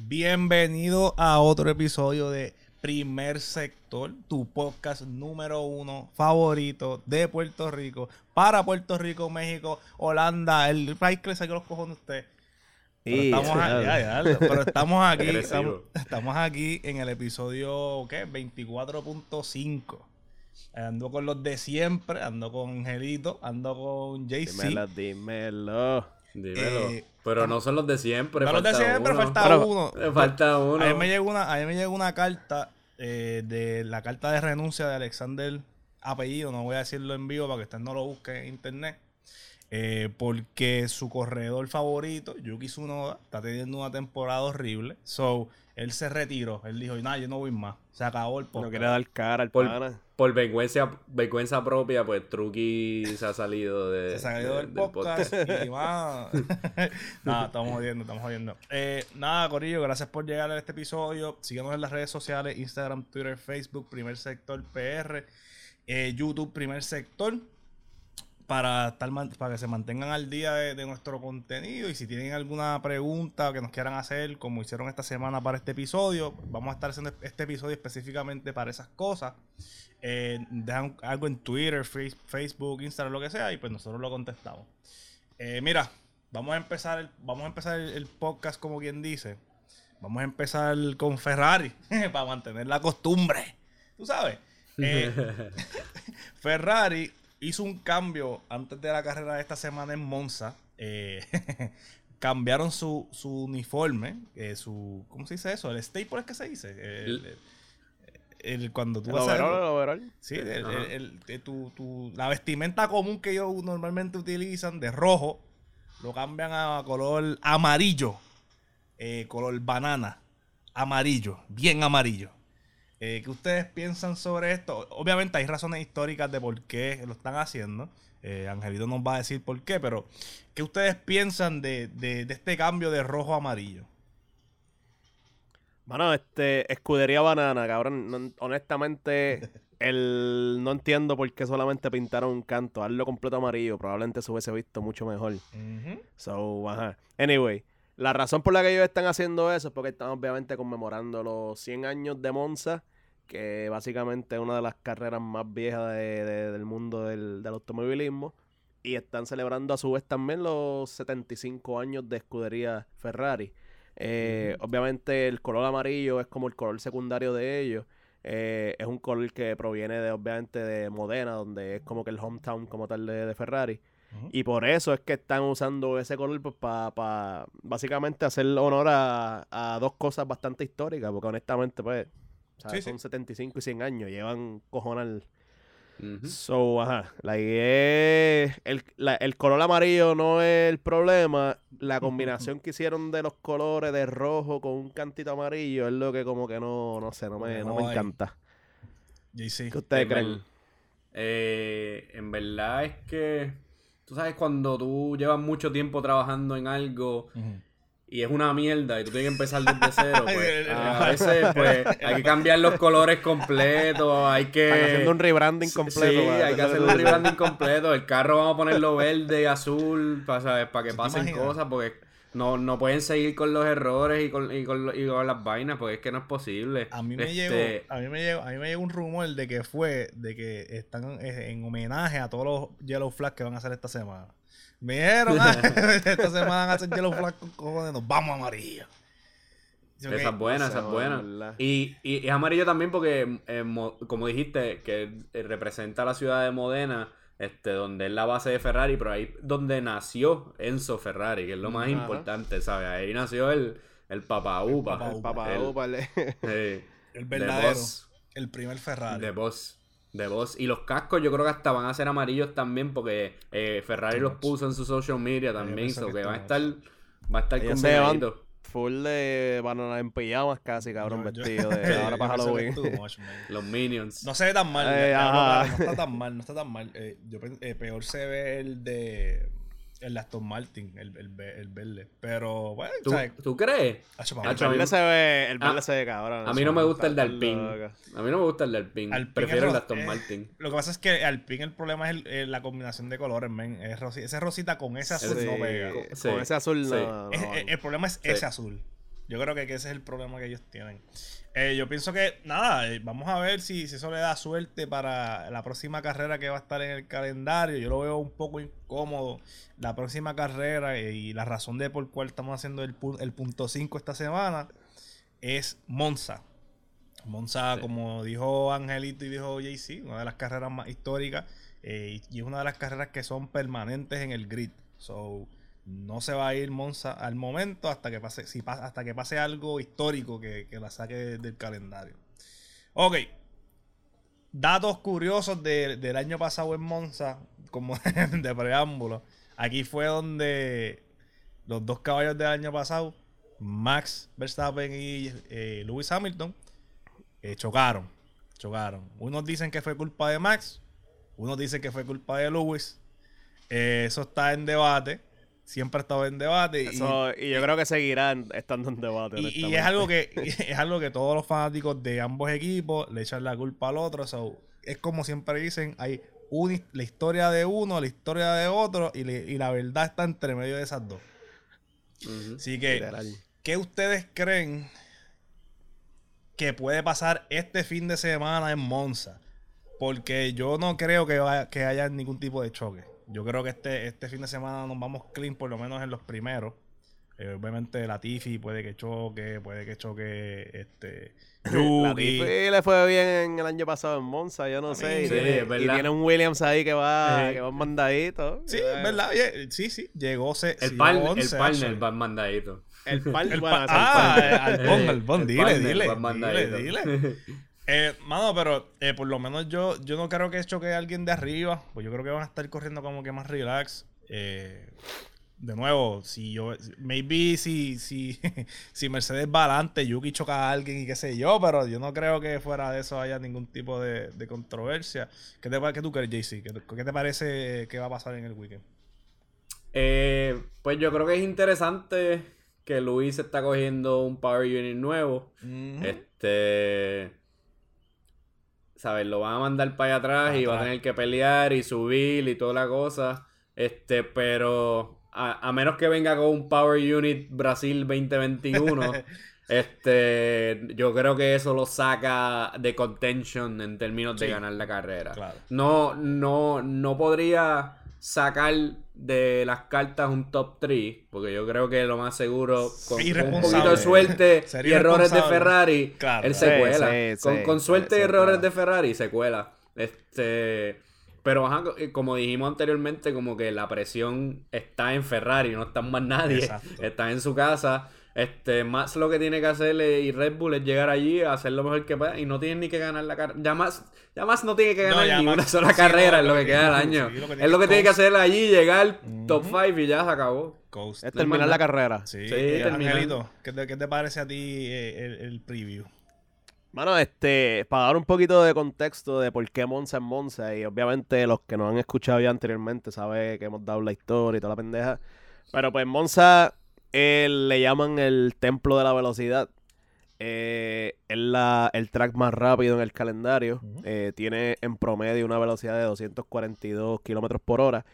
Bienvenido a otro episodio de Primer Sector, tu podcast número uno favorito de Puerto Rico, para Puerto Rico, México, Holanda, el país que le saque los cojones a usted. Pero Y, estamos, aquí, ya, ya, pero estamos aquí, Agresivo. estamos, estamos aquí en el episodio ¿qué? 24.5. Ando con los de siempre, ando con Angelito, ando con JC. Dímelo, dímelo. Dímelo. Eh, Pero no son los de siempre. Pero los de falta siempre uno. falta Pero- uno. Falta uno. A mí me llegó una, a mí me llegó una carta eh, de la carta de renuncia de Alexander apellido, no voy a decirlo en vivo para que usted no lo busque en internet. Eh, porque su corredor favorito, Yuki Tsunoda, está teniendo una temporada horrible. So, él se retiró. Él dijo, nada, yo no voy más. Se acabó el No podcast. quiere dar cara al Por, pana. por vergüenza, vergüenza propia, pues Truki se ha salido de, Se salió de- del podcast y más. nada, estamos jodiendo, estamos jodiendo. Eh, nada, Corillo, gracias por llegar a este episodio. Síguenos en las redes sociales: Instagram, Twitter, Facebook, Primer Sector PR, eh, YouTube, Primer Sector. Para, estar, para que se mantengan al día de, de nuestro contenido. Y si tienen alguna pregunta que nos quieran hacer, como hicieron esta semana para este episodio, vamos a estar haciendo este episodio específicamente para esas cosas. Eh, dejan algo en Twitter, Face- Facebook, Instagram, lo que sea, y pues nosotros lo contestamos. Eh, mira, vamos a empezar el, vamos a empezar el, el podcast como quien dice. Vamos a empezar con Ferrari para mantener la costumbre. Tú sabes. Eh, Ferrari hizo un cambio antes de la carrera de esta semana en Monza. Eh, cambiaron su, su uniforme, eh, su ¿cómo se dice eso? El staple es que se dice. El- el- el- cuando tú El vas a overall, el overall. Sí, el- tu- tu- la vestimenta común que ellos normalmente utilizan de rojo, lo cambian a color amarillo, eh, color banana, amarillo, bien amarillo. Eh, ¿Qué ustedes piensan sobre esto? Obviamente hay razones históricas de por qué lo están haciendo. Eh, Angelito nos va a decir por qué, pero ¿qué ustedes piensan de, de- de este cambio de rojo a amarillo? Mano, este, escudería banana, cabrón. No- honestamente, el, no entiendo por qué solamente pintaron un canto. Hazlo completo amarillo. Probablemente se hubiese visto mucho mejor. So, ajá. Anyway, la razón por la que ellos están haciendo eso es porque están obviamente conmemorando los 100 años de Monza, que básicamente es una de las carreras más viejas de- de- del mundo del, del automovilismo. Y están celebrando a su vez también los 75 años de escudería Ferrari. Eh, Obviamente el color amarillo es como el color secundario de ellos. Eh, es un color que proviene de obviamente de Modena, donde es como que el hometown como tal de, de Ferrari. Y por eso es que están usando ese color pues, para básicamente hacer honor a, a dos cosas bastante históricas, porque honestamente pues ¿sabes? Sí, sí. son 75 y 100 años, llevan cojonal. So, ajá, la idea es- el, la- el color amarillo no es el problema, la combinación que hicieron de los colores de rojo con un cantito amarillo es lo que como que no, no sé, no me, no me encanta. ¿Qué ustedes En creen? ver- eh, en verdad es que tú sabes cuando tú llevas mucho tiempo trabajando en algo y es una mierda y tú tienes que empezar desde cero, pues a veces pues hay que cambiar los colores completos, hay que Están haciendo un rebranding completo. Sí, hay que hacer un rebranding completo. El carro vamos a ponerlo verde, azul, para, ¿sabes? para que ¿Sí te pasen imaginas? cosas, porque no, no pueden seguir con los errores y con, y con, y con las vainas, porque es que no es posible. A mí me Este, llegó, a mí me llegó, a mí me llegó un rumor de que fue, de que están eh, en homenaje a todos los Yellow Flags que van a hacer esta semana. Me dijeron, ah, esta semana van a hacer Yellow Flag con cojones, nos vamos a amarillo. Yo, Esa es buena, esa es buena. Y, y es amarillo también porque, eh, mo- como dijiste, que eh, representa la ciudad de Modena, este, donde es la base de Ferrari, pero ahí donde nació Enzo Ferrari, que es lo más Ajá. importante, ¿sabes? Ahí nació el, el Papa Upa. Papa El papá, El- upa, El de verdadero, Boss. el primer Ferrari. De Boss. De Boss. Y los cascos yo creo que hasta van a ser amarillos también porque eh, Ferrari los puso en su social media también. So que que too va a estar, va a estar van combinadito. Full de banana en pijamas casi, cabrón, Yo- yo- vestido de ahora yo para Halloween. much. Los Minions. No se ve tan mal, Eh, no está tan mal, no está tan mal. Eh, yo eh, peor se ve el de el Aston Martin, el, el, el verde. Pero, bueno, ¿Tú, ¿sabes? ¿Tú crees? Ah, El verde se ve, el Ah, verde se ve cabrón. A mí no me gusta el de Alpine. A mí no me gusta el de Alpine. Alpine Prefiero el de Aston eh, Martin. Lo que pasa es que Alpine el problema es el- eh, la combinación de colores, men. Es rosi- ese rosita con ese azul Sí, no pega. Con Sí, ese azul sí. no. no Es- van. el, problema es Sí. ese azul. Yo creo que ese es el problema que ellos tienen. Eh, yo pienso que, nada, eh, vamos a ver si, si, eso le da suerte para la próxima carrera que va a estar en el calendario. Yo lo veo un poco incómodo. La próxima carrera y la razón de por cuál estamos haciendo el, el punto 5 esta semana es Monza. Monza, como dijo Angelito y dijo JC, una de las carreras más históricas eh, y es una de las carreras que son permanentes en el grid. So, no se va a ir Monza al momento hasta que pase, si hasta que pase algo histórico que, la saque del calendario. Ok. Datos curiosos del año pasado en Monza, como de preámbulo. Aquí fue donde los dos caballos del año pasado, Max Verstappen y eh, Lewis Hamilton, eh, chocaron. Chocaron. Unos dicen que fue culpa de Max, unos dicen que fue culpa de Lewis. Eh, eso está en debate. Siempre ha estado en debate. y, yo creo que seguirán estando en debate. Y, es algo que es algo que todos los fanáticos de ambos equipos le echan la culpa al otro. es como siempre dicen, hay la historia de uno, la historia de otro, y, la verdad está entre medio de esas dos. Así que, ¿qué ustedes creen que puede pasar este fin de semana en Monza? Porque yo no creo que, que haya ningún tipo de choque. Yo creo que este, este fin de semana nos vamos clean, por lo menos en los primeros. Eh, obviamente la Tiffy puede que choque, puede que choque este La le fue bien el año pasado en Monza, yo no sé. y, tiene, un Williams ahí que va, que va mandadito. Sí, es verdad. Sí, sí. Llegó se, el, par, el partner va mandadito. El partner. ah, Albón, Albón, dile, dile, dile, dile. Eh, mano, pero eh, por lo menos yo, yo no creo que choque a alguien de arriba. Pues yo creo que van a estar corriendo como que más relax. Eh, de nuevo, si yo, maybe si, si, si Mercedes va adelante, Yuki choca a alguien y qué sé yo, pero yo no creo que fuera de eso haya ningún tipo de, controversia. ¿Qué, te, ¿Qué tú crees, JC? ¿Qué, ¿Qué, te parece que va a pasar en el weekend? Eh, pues yo creo que es interesante que Luis está cogiendo un Power Unit nuevo. Este ¿sabes? Lo van a mandar para allá atrás y va a tener que pelear y subir y toda la cosa. Este, pero a, menos que venga con un Power Unit Brasil 2021, este, yo creo que eso lo saca de contention en términos de ganar la carrera. No, no, no podría sacar de las cartas un top 3, porque yo creo que lo más seguro, con, un poquito de suerte y errores de Ferrari, él se cuela. con, suerte y errores de Ferrari, se cuela. Este, pero como dijimos anteriormente, como que la presión está en Ferrari, no está más nadie, está en su casa. Este, más lo que tiene que hacer y Red Bull es llegar allí a hacer lo mejor que pueda y no tienen ni que ganar la carrera. Ya más, ya más no tiene que ganar ni una sola carrera en lo que queda del año. es lo que tiene que hacer allí, llegar top 5 y ya se acabó. Es terminar la carrera. Sí, Angelito, ¿qué te, parece a ti eh, el, preview? Bueno, este, para dar un poquito de contexto de por qué Monza es Monza, y obviamente los que nos han escuchado ya anteriormente saben que hemos dado la historia y toda la pendeja. Pero pues Monza le llaman el templo de la velocidad. Eh, es la, el track más rápido en el calendario. Eh, tiene en promedio una velocidad de 242 kilómetros por hora.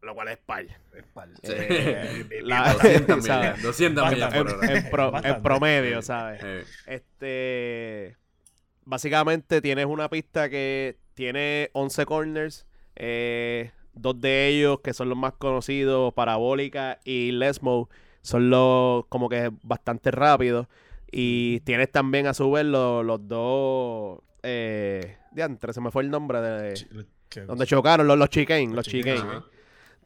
Lo cual es par. Es par. Eh, 200 millas, por hora. En, promedio, ¿sabes? Este. Básicamente tienes una pista que tiene 11 corners. Eh, Dos de ellos, que son los más conocidos, Parabólica y Lesmo, son los como que bastante rápidos. Y tienes también a su vez los, dos. Eh, diantre, se me fue el nombre de. donde chocaron los, los los chicane.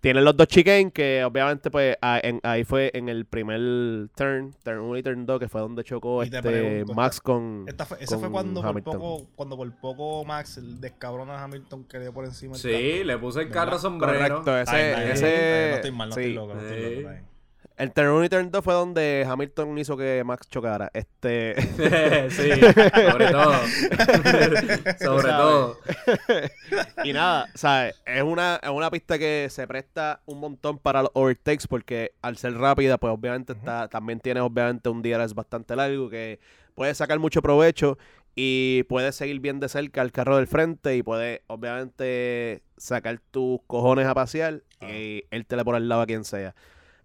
Tienen los dos chicken que obviamente pues ahí fue en el primer turn, turn 1 y turn 2, que fue donde chocó este Max con Ese fue cuando por, poco, cuando por poco Max descabrona a Hamilton que le dio por encima Sí, le puse el carro sombrero. Correcto, ese... ese... No estoy mal, no estoy loco, no estoy loco. El turn 1 y turn 2 fue donde Hamilton hizo que Max chocara. Este. sí, sobre todo. sobre todo. y nada, ¿sabes? Es una, es una pista que se presta un montón para los overtakes porque al ser rápida, pues obviamente está, también tiene obviamente un DRS bastante largo que puede sacar mucho provecho y puede seguir bien de cerca al carro del frente y puede obviamente sacar tus cojones a pasear y él te le por al lado a quien sea.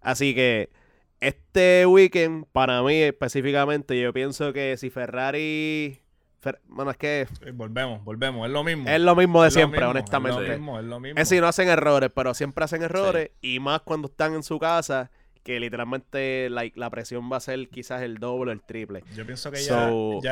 Así que este weekend, para mí específicamente, yo pienso que si Ferrari. bueno, es que. Eh, volvemos, volvemos, es lo mismo. Es lo mismo de siempre, honestamente. Es lo mismo, es lo mismo. Es si no hacen errores, pero siempre hacen errores. Y más cuando están en su casa que literalmente la presión va a ser quizás el doble o el triple. Yo pienso que ya,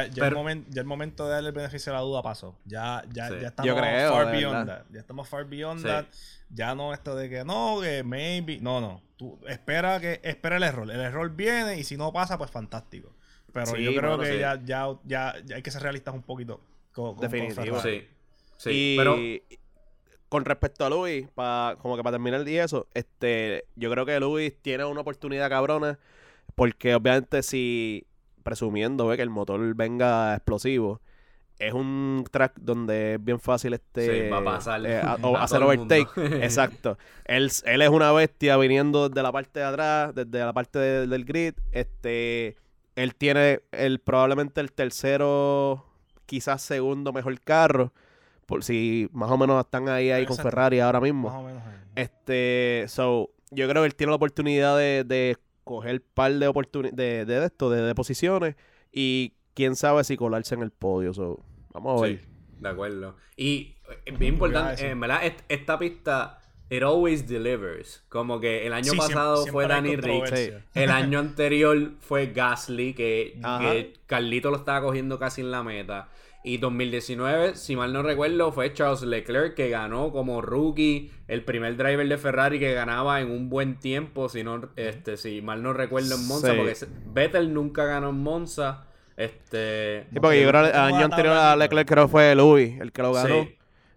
ya, el momento, ya, el momento, de darle el beneficio a la duda pasó. Ya, ya, ya estamos far beyond that. Ya estamos far beyond that. Ya no esto de que no, que maybe. No, no. Tú espera que espera el error. El error viene y si no pasa, pues fantástico. Pero yo creo que ya, ya, ya, hay que ser realistas un poquito. Con, Definitivo. sí. Sí, pero con respecto a Luis, como que para terminar el día eso, este, yo creo que Luis tiene una oportunidad cabrona, porque obviamente si, presumiendo que el motor venga explosivo, es un track donde es bien fácil este va a pasar, eh, hacer overtake. Exacto. Él, él es una bestia viniendo desde la parte de atrás, desde la parte del grid. Este, él tiene el probablemente el tercero, quizás segundo mejor carro por si más o menos están ahí, ahí con Ferrari ahora mismo. Más o menos. Este, so, yo creo que él tiene la oportunidad de, de coger par de oportunidades de, esto, de, posiciones y quién sabe si colarse en el podio. So, vamos a ver. Sí, de acuerdo. Y es eh, bien importante, en verdad, esta pista It always delivers. Como que el año pasado fue Danny Rick. El año anterior fue Gasly, que, que, Carlito lo estaba cogiendo casi en la meta. Y 2019, si mal no recuerdo, fue Charles Leclerc que ganó como rookie, el primer driver de Ferrari que ganaba en un buen tiempo, si, no, este, si mal no recuerdo en Monza, porque Vettel nunca ganó en Monza. Este, sí, porque yo creo que el año anterior a Leclerc creo fue Louis el que lo ganó.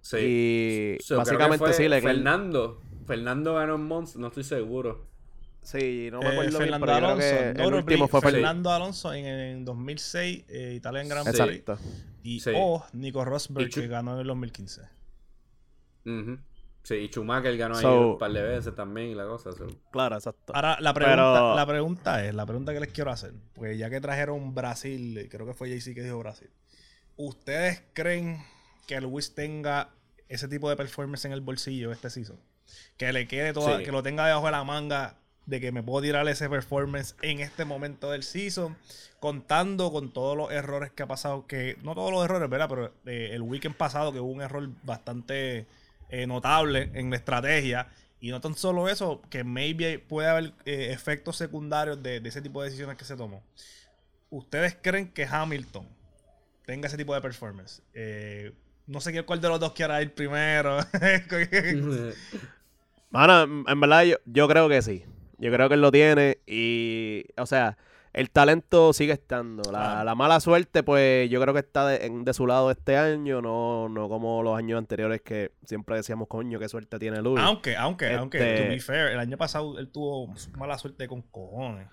Sí. Y básicamente sí, Leclerc. Fernando. Fernando ganó en Monza, no estoy seguro. Sí, no me acuerdo eh, Fernando Alonso, el último fue Fernando Alonso en, en 2006, eh, Italia en Gran Prix. Exacto. Y o Nico Rosberg que ganó en el 2015. Sí, y Schumacher ganó ahí un par de veces también y la cosa. Claro, exacto. Ahora, la pregunta, la pregunta es, la pregunta que les quiero hacer, pues ya que trajeron Brasil, creo que fue JC que dijo Brasil, ¿ustedes creen que Luis tenga ese tipo de performance en el bolsillo este season? Que le quede todo, que lo tenga debajo de la manga de que me puedo tirar ese performance en este momento del season, contando con todos los errores que ha pasado, que no todos los errores, ¿verdad? Pero eh, el weekend pasado que hubo un error bastante eh, notable en la estrategia. Y no tan solo eso, que maybe puede haber eh, efectos secundarios de, ese tipo de decisiones que se tomó. ¿Ustedes creen que Hamilton tenga ese tipo de performance? no sé cuál de los dos quiera ir primero. Mano, en verdad yo, yo creo que sí. Yo creo que él lo tiene y, o sea, el talento sigue estando. La, mala suerte, pues yo creo que está de, su lado este año, no, no como los años anteriores que siempre decíamos, coño, qué suerte tiene Luis. Aunque, aunque, aunque, to be este fair, el año pasado él tuvo mala suerte con cojones.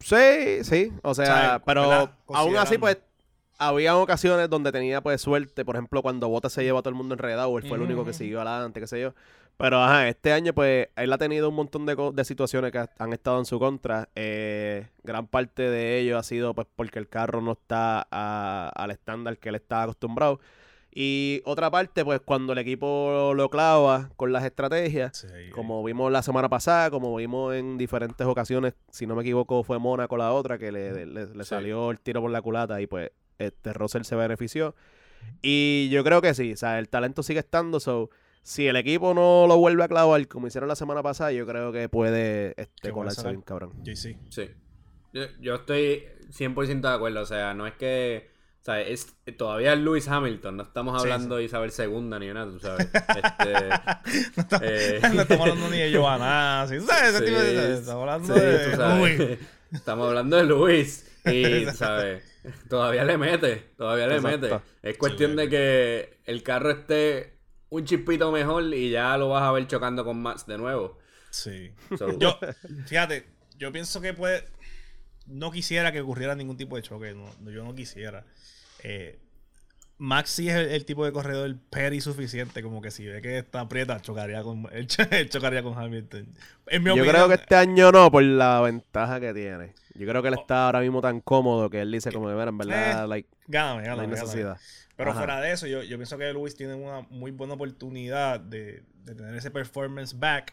Sí, sí, o sea, pero aún así, pues había ocasiones donde tenía pues suerte, por ejemplo, cuando Bota se lleva a todo el mundo enredado, él fue el único que siguió adelante, qué sé yo. Pero ajá, este año pues él ha tenido un montón de, de situaciones que han estado en su contra. Eh, gran parte de ello ha sido pues porque el carro no está al estándar que él está acostumbrado. Y otra parte, pues cuando el equipo lo clava con las estrategias, como vimos la semana pasada, como vimos en diferentes ocasiones, si no me equivoco fue Mónaco la otra, que le, le, salió el tiro por la culata y pues este Russell se benefició. Y yo creo que sí, o sea, el talento sigue estando, so si el equipo no lo vuelve a clavar como hicieron la semana pasada, yo creo que puede este, colarse bien, cabrón. Sí. Sí. Yo, yo, estoy 100% de acuerdo. O sea, no es que. O sea, es, todavía es Lewis Hamilton. No estamos hablando de Isabel II ni nada, tú sabes. Este, no, estamos, eh, no, estamos, hablando ni de Giovanna. ¿sí? ¿sabes? Ese tipo de, estamos hablando de. Luis. Estamos hablando de Luis. Y, ¿sabes? Todavía le mete. Todavía le mete. Es cuestión de que el carro esté un chispito mejor y ya lo vas a ver chocando con Max de nuevo. Sí. Yo, fíjate, yo pienso que puede. No quisiera que ocurriera ningún tipo de choque. No, yo no quisiera. Eh, Max sí es el, tipo de corredor peri suficiente, como que si ve que está aprieta, chocaría con, él, chocaría con Hamilton. yo creo que este año no, por la ventaja que tiene. Yo creo que él está ahora mismo tan cómodo que él dice como, ver, en verdad, eh, like, gáname, gáname, no hay necesidad. Pero fuera de eso, yo, yo, pienso que Luis tiene una muy buena oportunidad de, de, tener ese performance back.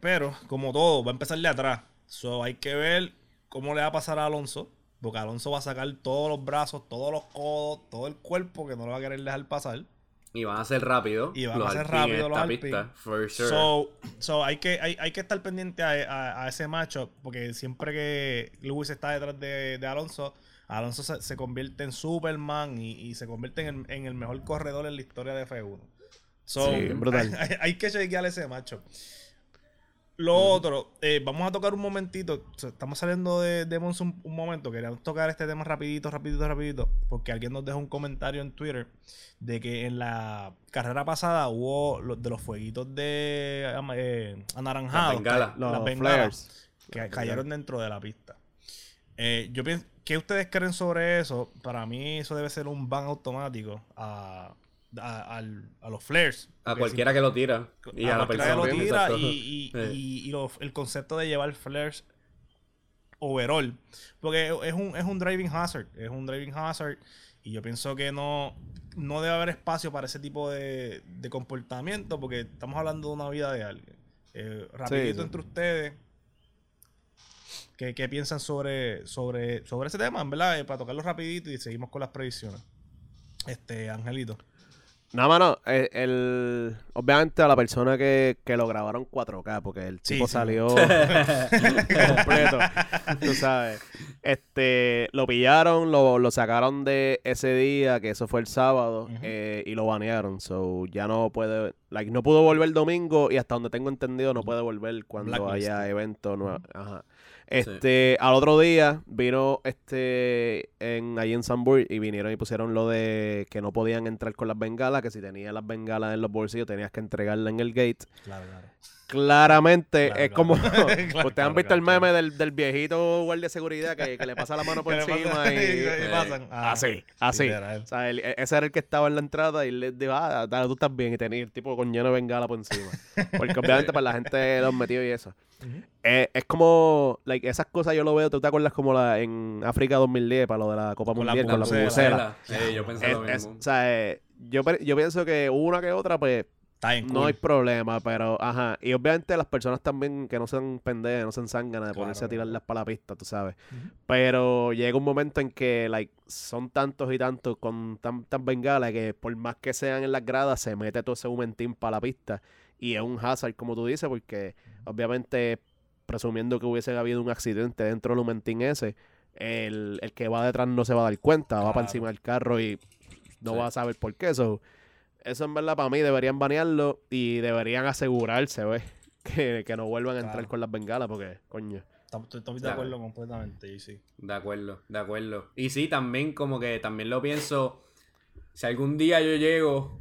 pero, como todo, va a empezar de atrás. So, hay que ver cómo le va a pasar a Alonso. Porque Alonso va a sacar todos los brazos, todos los codos, todo el cuerpo que no lo va a querer dejar pasar. Y van a ser rápido. Y van a ser rápido los pista, for sure. so, so, hay, que, hay, hay, que estar pendiente a, a, ese macho. Porque siempre que Lewis está detrás de, de Alonso, Alonso se, convierte en Superman y, y se convierte en el, en el, mejor corredor en la historia de F1. So, sí, brutal. Hay, hay, que chequear ese macho. Lo otro, eh, vamos a tocar un momentito. Estamos saliendo de, de un, momento. Queríamos tocar este tema rapidito, rapidito, rapidito. Porque alguien nos dejó un comentario en Twitter de que en la carrera pasada hubo de los fueguitos de eh, anaranjados. Las bengalas. que cayeron dentro de la pista. Eh, yo pienso, ¿qué ustedes creen sobre eso? Para mí eso debe ser un ban automático a a, los flares. A cualquiera que lo tira. Y a, la persona que lo tira y, y, el concepto de llevar flares overall. Porque es un, es un driving hazard. Es un driving hazard. Y yo pienso que no, no debe haber espacio para ese tipo de, de comportamiento. Porque estamos hablando de una vida de alguien. Eh, rapidito entre ustedes. ¿Qué, ¿Qué, piensan sobre, sobre, sobre ese tema? En verdad, eh, para tocarlo rapidito y seguimos con las previsiones. Este, Angelito. No, mano, el, el, obviamente a la persona que, que, lo grabaron 4K, porque el tipo salió completo, tú sabes. Este, lo pillaron, lo, lo, sacaron de ese día, que eso fue el sábado, eh, y lo banearon. So, ya no puede, like, no pudo volver el domingo y hasta donde tengo entendido no puede volver cuando haya evento nuevo. Ajá. Este, al otro día vino este en ahí en Sanburg y vinieron y pusieron lo de que no podían entrar con las bengalas, que si tenías las bengalas en los bolsillos tenías que entregarla en el gate. Claro, claro. Claramente es como ustedes han visto el meme del, del, viejito guardia de seguridad que, que, le pasa la mano por encima y, y, pasan. Ah, así, así. O sea, e, ese era el que estaba en la entrada y le dijo, ah, tú estás bien y tenía el tipo con lleno de bengala por encima. Porque obviamente para la gente los metió y eso. Eh, es como, like, esas cosas yo lo veo, ¿tú te acuerdas como la en África 2010 para lo de la Copa Mundial con la bucela? Sí, yo pensé lo mismo. o sea, eh, yo, yo pienso que una que otra, pues, no hay problema, pero, ajá. Y obviamente las personas también que no sean pendejas, no sean zánganas de ponerse a tirarlas para la pista, tú sabes. Pero llega un momento en que, like, son tantos y tantos con tantas bengalas que por más que sean en las gradas, se mete todo ese humentín para la pista. Y es un hazard, como tú dices, porque obviamente, presumiendo que hubiese habido un accidente dentro del humentín ese, el, el que va detrás no se va a dar cuenta, va para encima del carro y no va a saber por qué. Eso, eso en verdad para mí deberían banearlo y deberían asegurarse, ¿ves? Que, que no vuelvan a entrar con las bengalas porque, coño. Estoy de acuerdo completamente, y sí. De acuerdo, de acuerdo. Y sí, también como que también lo pienso, si algún día yo llego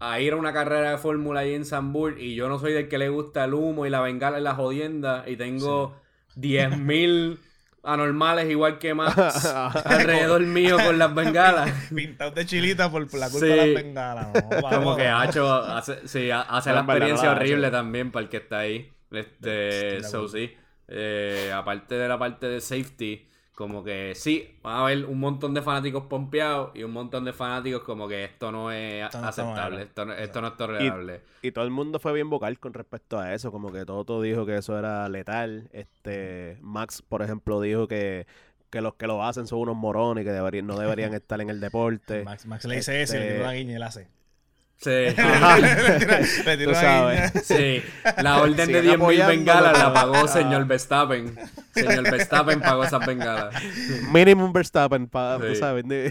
a ir a una carrera de fórmula ahí en Sambur y yo no soy del que le gusta el humo y la bengala y la jodienda y tengo 10.000 anormales igual que más alrededor mío con las bengalas. Pintados de chilita por, la culpa de las bengalas. Como que Hacho hace, sí, hace la experiencia horrible también para el que está ahí. Este, so, sí. Eh, aparte de la parte de safety, como que sí, va a haber un montón de fanáticos pompeados y un montón de fanáticos como que esto no es aceptable, esto, no, esto no es tolerable. Y, todo el mundo fue bien vocal con respecto a eso, como que todo, dijo que eso era letal. Este Max, por ejemplo, dijo que que los que lo hacen son unos morones y que deberían, no deberían estar en el deporte. Max, Max le dice eso y le una guiña y él hace. Sí. Sí. La orden de 10.000 bengalas la pagó señor Verstappen. Señor Verstappen pagó esas bengalas. Minimum Verstappen, para, tú sabes, de,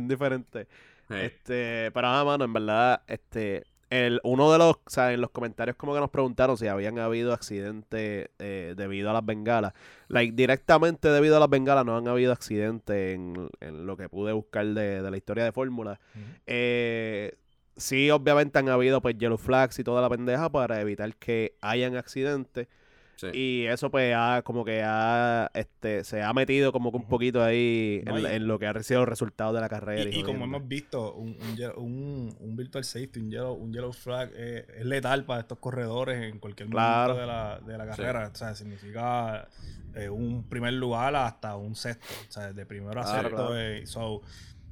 diferente. Este, pero nada, mano, en verdad, este, el, uno de los, o sea, en los comentarios como que nos preguntaron si habían habido accidentes eh, debido a las bengalas. Like, directamente debido a las bengalas no han habido accidentes en, en lo que pude buscar de, de la historia de Fórmula. eh, sí, obviamente han habido pues yellow flags y toda la pendeja para evitar que hayan accidentes. Y eso pues ha, como que ha, este, se ha metido como que un poquito ahí en, lo que ha sido el resultado de la carrera. Y, como hemos visto, un, un, un, virtual safety, un yellow, un yellow flag eh, es letal para estos corredores en cualquier momento de la, de la carrera. O sea, significa eh, un primer lugar hasta un sexto. O sea, de primero a sexto. Eh,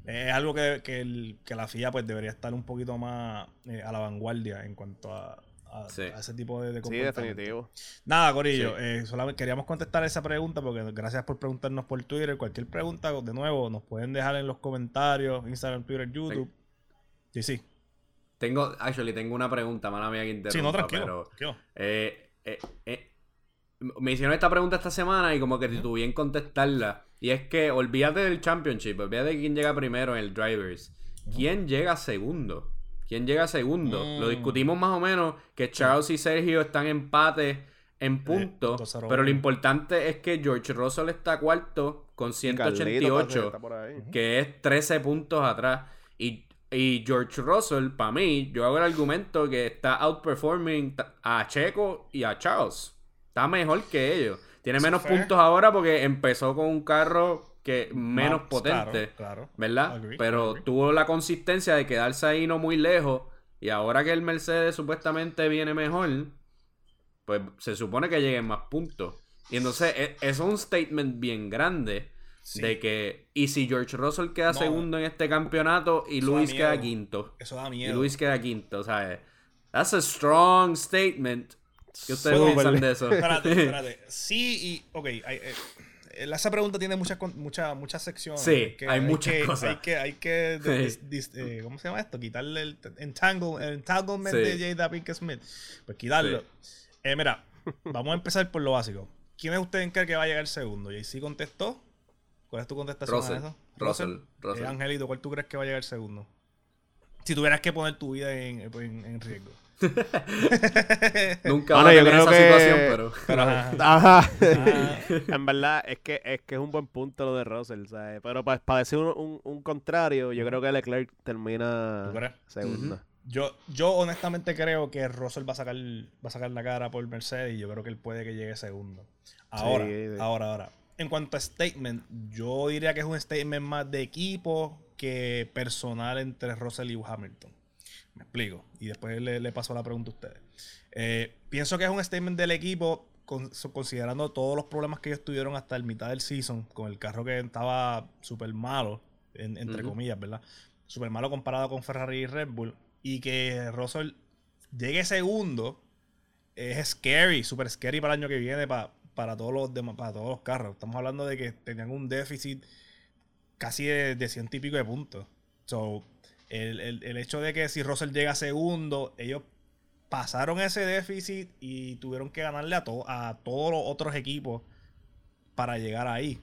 es algo que, que, la FIA pues debería estar un poquito más eh, a la vanguardia en cuanto a, a, ese tipo de, de Sí, definitivo. Nada, Corillo, eh, solamente queríamos contestar esa pregunta porque gracias por preguntarnos por Twitter. Cualquier pregunta, de nuevo, nos pueden dejar en los comentarios, Instagram, Twitter, YouTube. Sí, sí. Tengo, actually, tengo una pregunta, mala mía que interrumpa. Sí, no, tranquilo. Pero, eh, eh, eh, me hicieron esta pregunta esta semana y como que tuve en contestarla. Y es que olvídate del Championship, olvídate de quién llega primero en el Drivers. ¿Quién llega segundo? ¿Quién llega segundo? Lo mm. discutimos más o menos que Charles y Sergio están en empate en eh, punto. pero lo importante es que George Russell está cuarto con 188, que es 13 puntos atrás. Y, y George Russell, para mí, yo hago el argumento que está outperforming a Checo y a Charles. Está mejor que ellos. Tiene menos puntos ahora porque empezó con un carro que menos potente, ¿verdad? Pero tuvo la consistencia de quedarse ahí no muy lejos y ahora que el Mercedes supuestamente viene mejor, pues se supone que lleguen más puntos. Y entonces e, es, un statement bien grande de que y si George Russell queda segundo en este campeonato y Luis queda quinto. Eso da miedo. Y Luis queda quinto, ¿sabes? That's a strong statement. ¿Qué ustedes piensan de eso? Espérate, espérate. Sí y ok, hay, eh, esa pregunta tiene muchas muchas muchas secciones. Sí, hay, muchas cosas. Hay que, hay que eh, ¿cómo se llama esto? Quitarle el, entangle, el entanglement de Jada Pink Smith. Pues quitarlo. Eh, mira, vamos a empezar por lo básico. ¿Quién es usted en que va a llegar segundo? JC contestó. ¿Cuál es tu contestación Russell, a eso? Russell. Eh, Russell. Angelito, ¿cuál tú crees que va a llegar segundo? Si tuvieras que poner tu vida en, en riesgo. Nunca va a tener esa situación, pero. ajá. en verdad, es que, es que es un buen punto lo de Russell, ¿sabes? Pero para, para decir un, un, contrario, yo creo que Leclerc termina segunda. Yo, yo honestamente creo que Russell va a sacar, va a sacar la cara por Mercedes y yo creo que él puede que llegue segundo. Ahora, ahora, ahora. En cuanto a statement, yo diría que es un statement más de equipo que personal entre Russell y Hamilton. Me explico. Y después le, paso la pregunta a ustedes. Eh, pienso que es un statement del equipo, considerando todos los problemas que ellos tuvieron hasta el mitad del season, con el carro que estaba súper malo, entre comillas, ¿verdad? Súper malo comparado con Ferrari y Red Bull. Y que Russell llegue segundo es scary, súper scary para el año que viene para, para, todos los demás, para todos los carros. Estamos hablando de que tenían un déficit casi de, de ciento y pico de puntos. So, el, hecho de que si Russell llega segundo, ellos pasaron ese déficit y tuvieron que ganarle a, a todos los otros equipos para llegar ahí.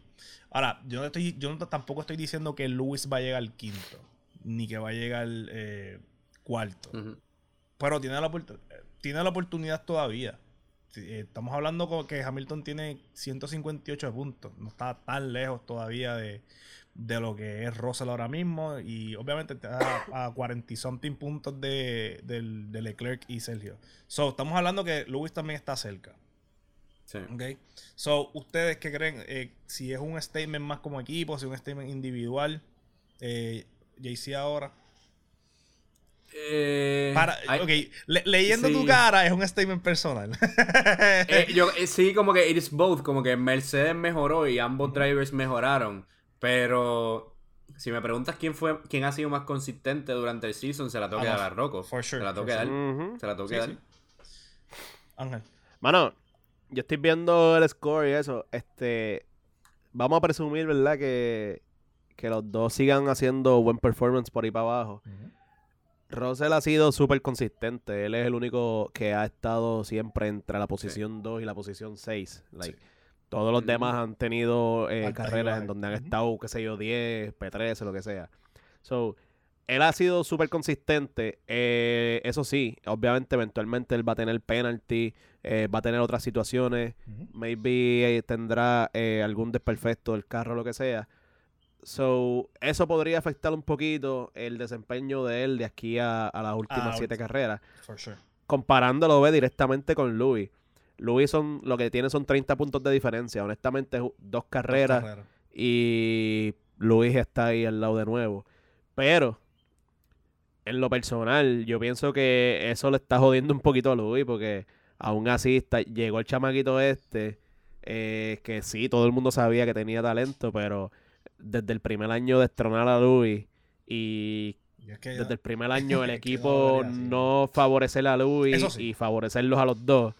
Ahora, yo, no estoy, yo tampoco estoy diciendo que Lewis va a llegar quinto, ni que va a llegar eh, cuarto. Pero tiene la, tiene la oportunidad todavía. Eh, estamos hablando que Hamilton tiene 158 puntos. No está tan lejos todavía de, de lo que es Russell ahora mismo. Y obviamente está a 40 something puntos de, de, Leclerc y Sergio. So, estamos hablando que Lewis también está cerca. Sí. Okay. So, ¿ustedes qué creen? Eh, si es un statement más como equipo, si es un statement individual. Eh, JC ahora. Eh, leyendo tu cara es un statement personal. Eh, yo, sí, como que it is both. Como que Mercedes mejoró y ambos drivers mejoraron. Pero si me preguntas quién fue quién ha sido más consistente durante el season, se la tengo que dar a Rocco. se la tengo que dar. Se la tengo que dar. Ángel. Mano, yo estoy viendo el score y eso. Este. Vamos a presumir, ¿verdad? Que, que los dos sigan haciendo buen performance por ahí para abajo. Russell ha sido súper consistente. Él es el único que ha estado siempre entre la posición 2 y la posición 6. Like, todos los demás han tenido eh, carreras en donde han estado, qué sé yo, 10, P13, lo que sea. So, él ha sido súper consistente. Eh, eso sí, obviamente, eventualmente él va a tener penalty, eh, va a tener otras situaciones. Maybe tendrá algún desperfecto del carro, lo que sea. So, eso podría afectar un poquito el desempeño de él de aquí a, las últimas ah, siete carreras. Comparándolo ve directamente con Louis. Luis son, lo que tiene son 30 puntos de diferencia. Honestamente, dos carreras, y Luis está ahí al lado de nuevo. Pero, en lo personal, yo pienso que eso le está jodiendo un poquito a Luis porque aún así está, llegó el chamaquito este, eh, que sí, todo el mundo sabía que tenía talento, pero desde el primer año de estronar a Luis y desde el primer año el equipo no, favorecer a Luis y favorecerlos a los dos.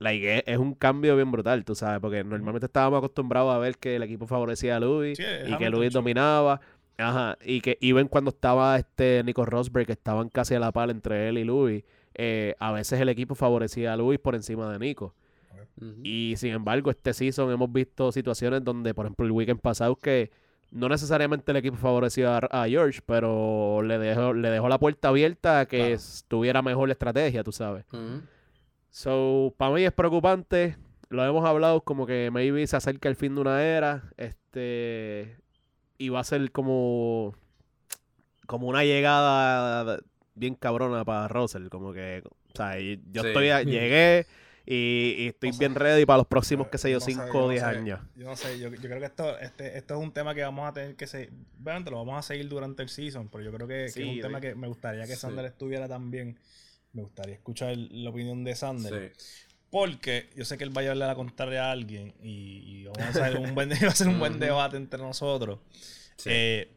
Es un cambio bien brutal, tú sabes, porque normalmente estábamos acostumbrados a ver que el equipo favorecía a Luis y que Luis dominaba. Ajá, y que even cuando estaba este Nico Rosberg, que estaban casi a la par entre él y Luis, eh, a veces el equipo favorecía a Luis por encima de Nico. Y sin embargo, este season hemos visto situaciones donde, por ejemplo, el weekend pasado que no necesariamente el equipo favoreció a, George, pero le dejó, le dejó la puerta abierta a que tuviera mejor estrategia, tú sabes. So, para mí es preocupante. Lo hemos hablado como que maybe se acerca el fin de una era. Este. Y va a ser como. Como una llegada bien cabrona para Russell. Como que. O sea, yo estoy. Llegué y, estoy bien ready para los próximos, qué sé yo, 5 o 10 años. Yo no sé, yo, creo que esto, este, esto es un tema que vamos a tener que seguir. Obviamente lo vamos a seguir durante el season, pero yo creo que, es un tema que me gustaría que Sander estuviera también. Me gustaría escuchar la opinión de Sander. Porque yo sé que él va a llevarle a la contraria a alguien y, vamos a hacer un buen, va a ser un buen debate entre nosotros. Eh,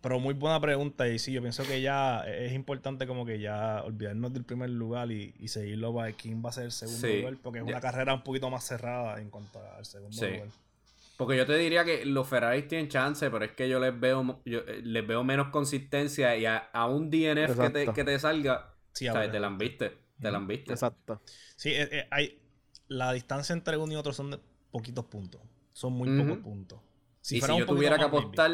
pero muy buena pregunta y sí, yo pienso que ya es importante como que ya olvidarnos del primer lugar y, seguirlo para quién va a ser el segundo lugar, porque es una carrera un poquito más cerrada en cuanto al segundo lugar. Porque yo te diría que los Ferraris tienen chance, pero es que yo les veo yo, eh, les veo menos consistencia y a, un DNF que te, que te, salga, te la han viste, te la han viste. Exacto. Sí, eh, eh, hay la distancia entre uno y otro son de poquitos puntos, son muy pocos puntos. Si y si yo tuviera que apostar...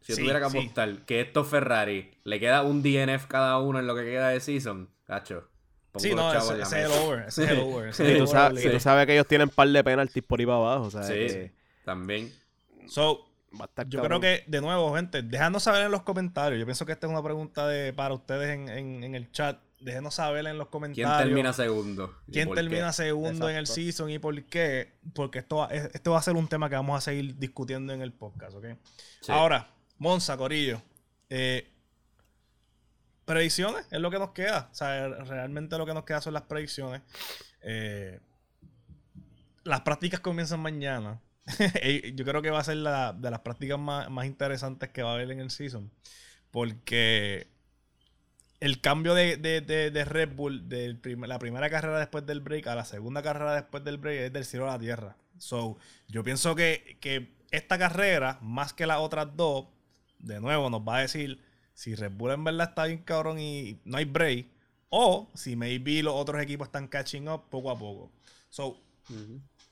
Si yo tuviera que apostar que estos Ferrari le queda un DNF cada uno en lo que queda de season, cacho. Sí, no, ese, es el over. Ese es el over. y, tú sabes, que ellos tienen un par de penaltis por ahí para abajo. O sea, sí, también. So, yo creo que, de nuevo, gente, dejadnos saber en los comentarios. Yo pienso que esta es una pregunta de, para ustedes en, en, el chat. Déjenos saber en los comentarios. ¿Quién termina segundo? ¿Quién termina segundo en el season y por qué? Porque esto, esto va a ser un tema que vamos a seguir discutiendo en el podcast, ¿ok? Ahora, Monza, Corillo. Eh, predicciones es lo que nos queda. O sea, realmente lo que nos queda son las predicciones. Eh, las prácticas comienzan mañana. Yo creo que va a ser la, de las prácticas más, interesantes que va a haber en el season. Porque el cambio de, Red Bull de la primera carrera después del break a la segunda carrera después del break es del cielo a la tierra. So, yo pienso que, que esta carrera, más que las otras dos, de nuevo nos va a decir si Red Bull en verdad está bien cabrón y no hay break, o si maybe los otros equipos están catching up poco a poco. So,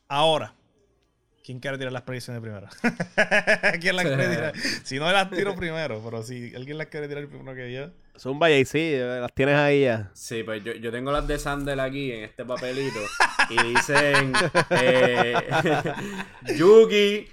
ahora, ¿quién quiere tirar las predicciones primero? ¿Quién las quiere tirar? Si no las tiro primero, pero si alguien las quiere tirar primero que yo. Zumba y sí, las tienes ahí ya. Sí, pues yo, yo tengo las de Sandel aquí en este papelito. y dicen eh, Yugi,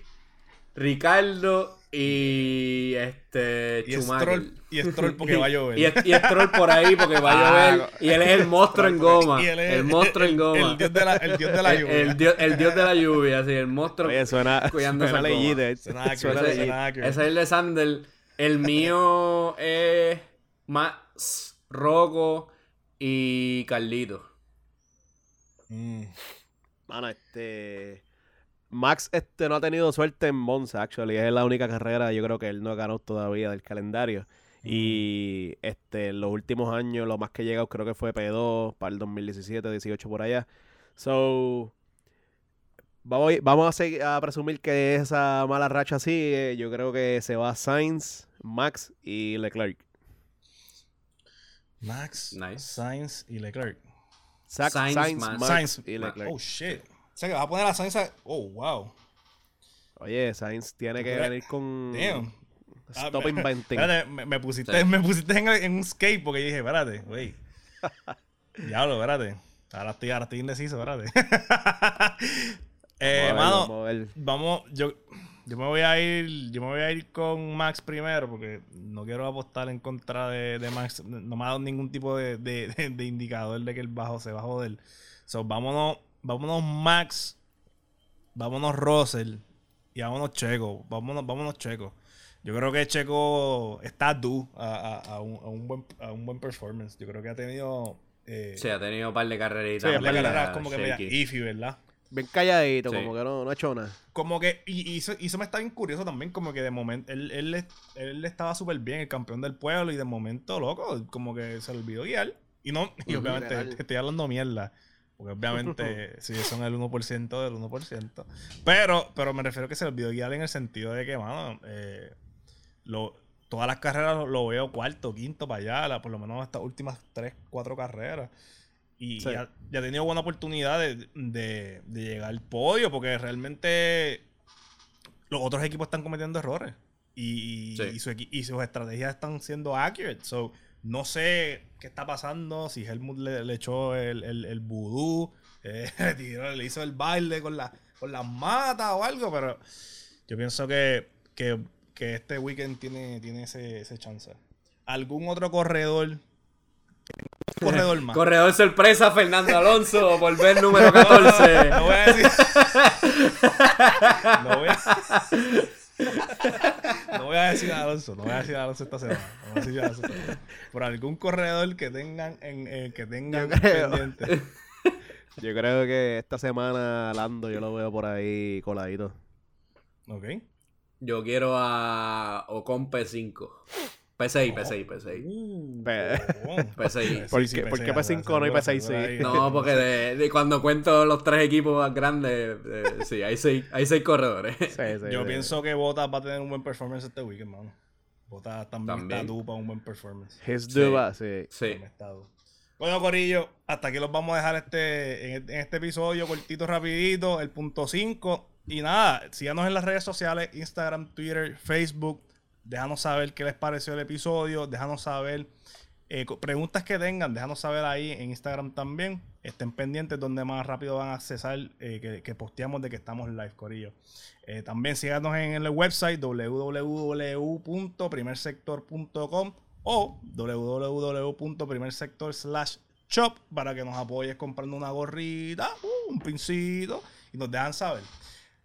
Ricardo y este y Stroll, y Stroll porque va a llover. y, y, Stroll por ahí porque va a ah, llover. y él es el monstruo en goma. el monstruo en goma. El, dios de la, el dios de la lluvia. El, dios, el dios de la lluvia, así, el monstruo Oye, suena, cuidando suena leyita. Suena, suena Ese es el de Sandel. El mío es Max, Rocco y Carlito. Mm. Mano, este... Max este, no ha tenido suerte en Monza, actually. Es la única carrera, yo creo que él no ha ganado todavía del calendario. Y este, en los últimos años, lo más que ha llegado creo que fue P2 para el 2017, 18 por allá. So, vamos, vamos a, seguir, a presumir que esa mala racha sigue. Yo creo que se va Sainz, Max y Leclerc. Max, Sainz y Leclerc. Sainz, Sainz, y Leclerc. Oh, shit sea que vas a poner a Sainz a... Oh, wow. Oye, Sainz tiene que venir con... Damn. Stop ah, inventing. Espérate, me, pusiste, me pusiste en, un skate porque dije, espérate, güey. Diablo, espérate. Ahora estoy, ahora estoy indeciso, espérate. eh, vamos, vamos, yo, yo me voy a ir, yo me voy a ir con Max primero porque no quiero apostar en contra de, de Max. No me ha dado ningún tipo de, de, de, indicador de que el bajo se va a joder. So, vámonos vámonos Max, vámonos Russell y vámonos Checo. Vámonos, vámonos Checo. Yo creo que Checo está due a, un, buen, a un buen performance. Yo creo que ha tenido. Eh, sí, ha tenido un par de carreritas. Sí, un par de carreras como que media iffy, ¿verdad? bien calladito, como que no, no ha hecho nada. Como que, y, eso, me está bien curioso también, como que de momento, él, él, él estaba súper bien, el campeón del pueblo, y de momento, loco, como que se le olvidó guiar. Y no, y obviamente estoy hablando mierda. Porque obviamente si son el 1% del 1%. Pero, pero me refiero a que se olvidó guiar en el sentido de que, mano, eh, lo, todas las carreras lo, veo cuarto, quinto para allá, por lo menos estas últimas 3, 4 carreras. Y ya, ha tenido buena oportunidad de, llegar al podio, porque realmente los otros equipos están cometiendo errores. Y, y, sus estrategias están siendo accurate. So, no sé qué está pasando, si Helmut le, echó el, el, el vudú, eh, le hizo el baile con, la, con las matas o algo, pero yo pienso que, que, que este weekend tiene, tiene ese, ese chance. ¿Algún otro corredor corredor más. Corredor sorpresa, Fernando Alonso, volver número 14. No voy a decir. No voy a... no voy a decir a Alonso, no voy a decir a Alonso esta semana. No voy a decir a Alonso Por algún corredor que tengan en, eh, que tengan pendiente. Yo creo que esta semana Lando yo lo veo por ahí coladito. Ok. Yo quiero a Ocon P5. P6, P6, P6. P6. ¿Por, qué, ¿Por qué P5 no hay P6? Sí. No, porque de, cuando cuento los tres equipos más grandes, eh, sí, hay seis, hay seis corredores. Yo pienso que Botas va a tener un buen performance este weekend, mano. Botas también, también. está para un buen performance. His duba, sí. Sí. Bueno, Corillo, hasta aquí los vamos a dejar este, en, este episodio, cortito, rapidito, el punto 5. Y nada, síganos en las redes sociales, Instagram, Twitter, Facebook Déjanos saber qué les pareció el episodio. Déjanos saber eh, preguntas que tengan. Déjanos saber ahí en Instagram también. Estén pendientes donde más rápido van a accesar eh, que, posteamos de que estamos live, Corillo. Eh, también síganos en el website www.primersector.com o www.primersector shop para que nos apoyes comprando una gorrita, uh, un pincito y nos dejan saber.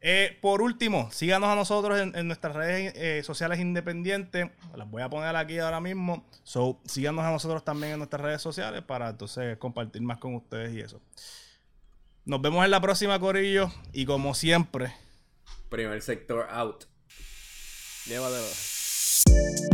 Eh, por último, síganos a nosotros en, nuestras redes eh, sociales independientes. Las voy a poner aquí ahora mismo. So, síganos a nosotros también en nuestras redes sociales para entonces compartir más con ustedes y eso. Nos vemos en la próxima, Corillo. Y como siempre, primer sector out. Llévatelo.